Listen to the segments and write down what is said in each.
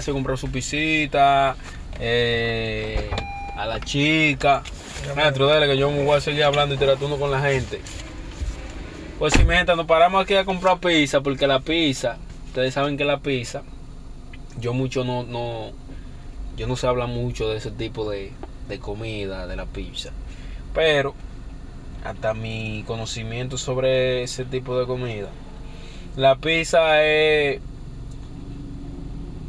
se compró su pisita, eh, a la chica. Maestro, dale que yo me voy a seguir hablando y interactuando con la gente. Pues si mi gente, nos paramos aquí a comprar pizza, porque la pizza, ustedes saben que la pizza, yo mucho no, no, yo no sé hablar mucho de ese tipo de, de comida, de la pizza. Pero, hasta mi conocimiento sobre ese tipo de comida, la pizza es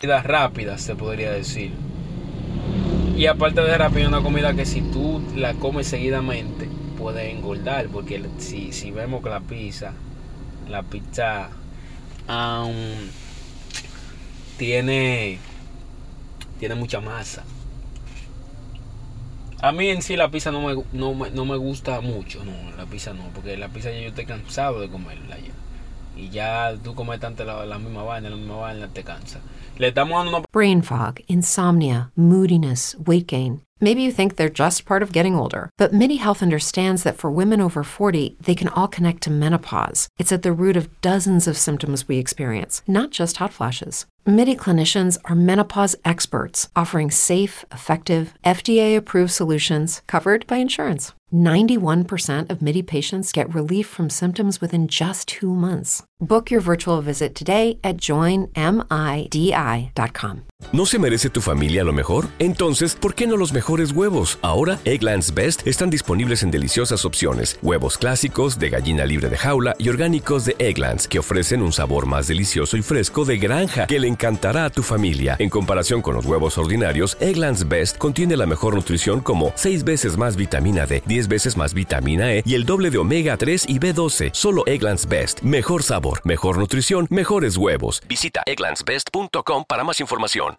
comida rápida, se podría decir. Y aparte de rápida, una comida que si tú la comes seguidamente, puede engordar. Porque si, si vemos que la pizza, la pizza tiene, tiene mucha masa. A mí en sí la pizza no me, no, no me gusta mucho, no, la pizza no, porque la pizza ya yo estoy cansado de comerla ya. Y ya tú comes la, la misma vaina, la misma vaina, te cansa. Le estamos dando una... Brain fog, insomnia, moodiness, weight gain. Maybe you think they're just part of getting older, but MIDI Health understands that for women over 40, they can all connect to menopause. It's at the root of dozens of symptoms we experience, not just hot flashes. MIDI clinicians are menopause experts offering safe, effective, FDA approved solutions covered by insurance. 91% of MIDI patients get relief from symptoms within just two months. Book your virtual visit today at joinmidi.com. ¿No se merece tu familia lo mejor? Entonces, ¿por qué no los mejores huevos? Ahora, Egglands Best están disponibles en deliciosas opciones. Huevos clásicos, de gallina libre de jaula y orgánicos de Egglands, que ofrecen un sabor más delicioso y fresco de granja que le encantará a tu familia. En comparación con los huevos ordinarios, Egglands Best contiene la mejor nutrición como 6 veces más vitamina D, 10 veces más vitamina E y el doble de omega 3 y B12. Solo Egglands Best. Mejor sabor, mejor nutrición, mejores huevos. Visita egglandsbest.com para más información.